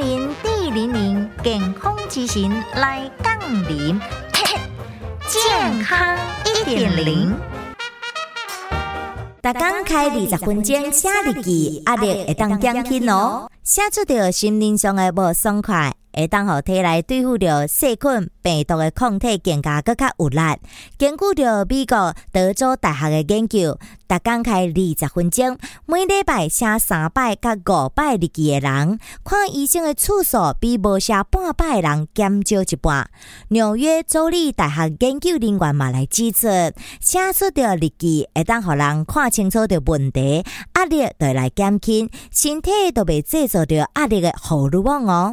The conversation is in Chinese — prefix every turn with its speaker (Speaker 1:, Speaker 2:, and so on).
Speaker 1: 零零健康之行来杠铃，健康一点零。
Speaker 2: 大刚开二十分钟写日记，阿力会当减轻哦。写出着心灵上的无爽快，会当互体内对付着细菌、病毒的抗体更加更较有力。根据着美国德州大学的研究，逐刚开二十分钟，每礼拜写三百到五百日记的人，看医生的次数比无写半百的人减少一半。纽约州立大学研究人员嘛来指出，写出着日记会当互人看清楚着问题，压力就会来减轻，身体都被制造着压力的荷尔蒙哦。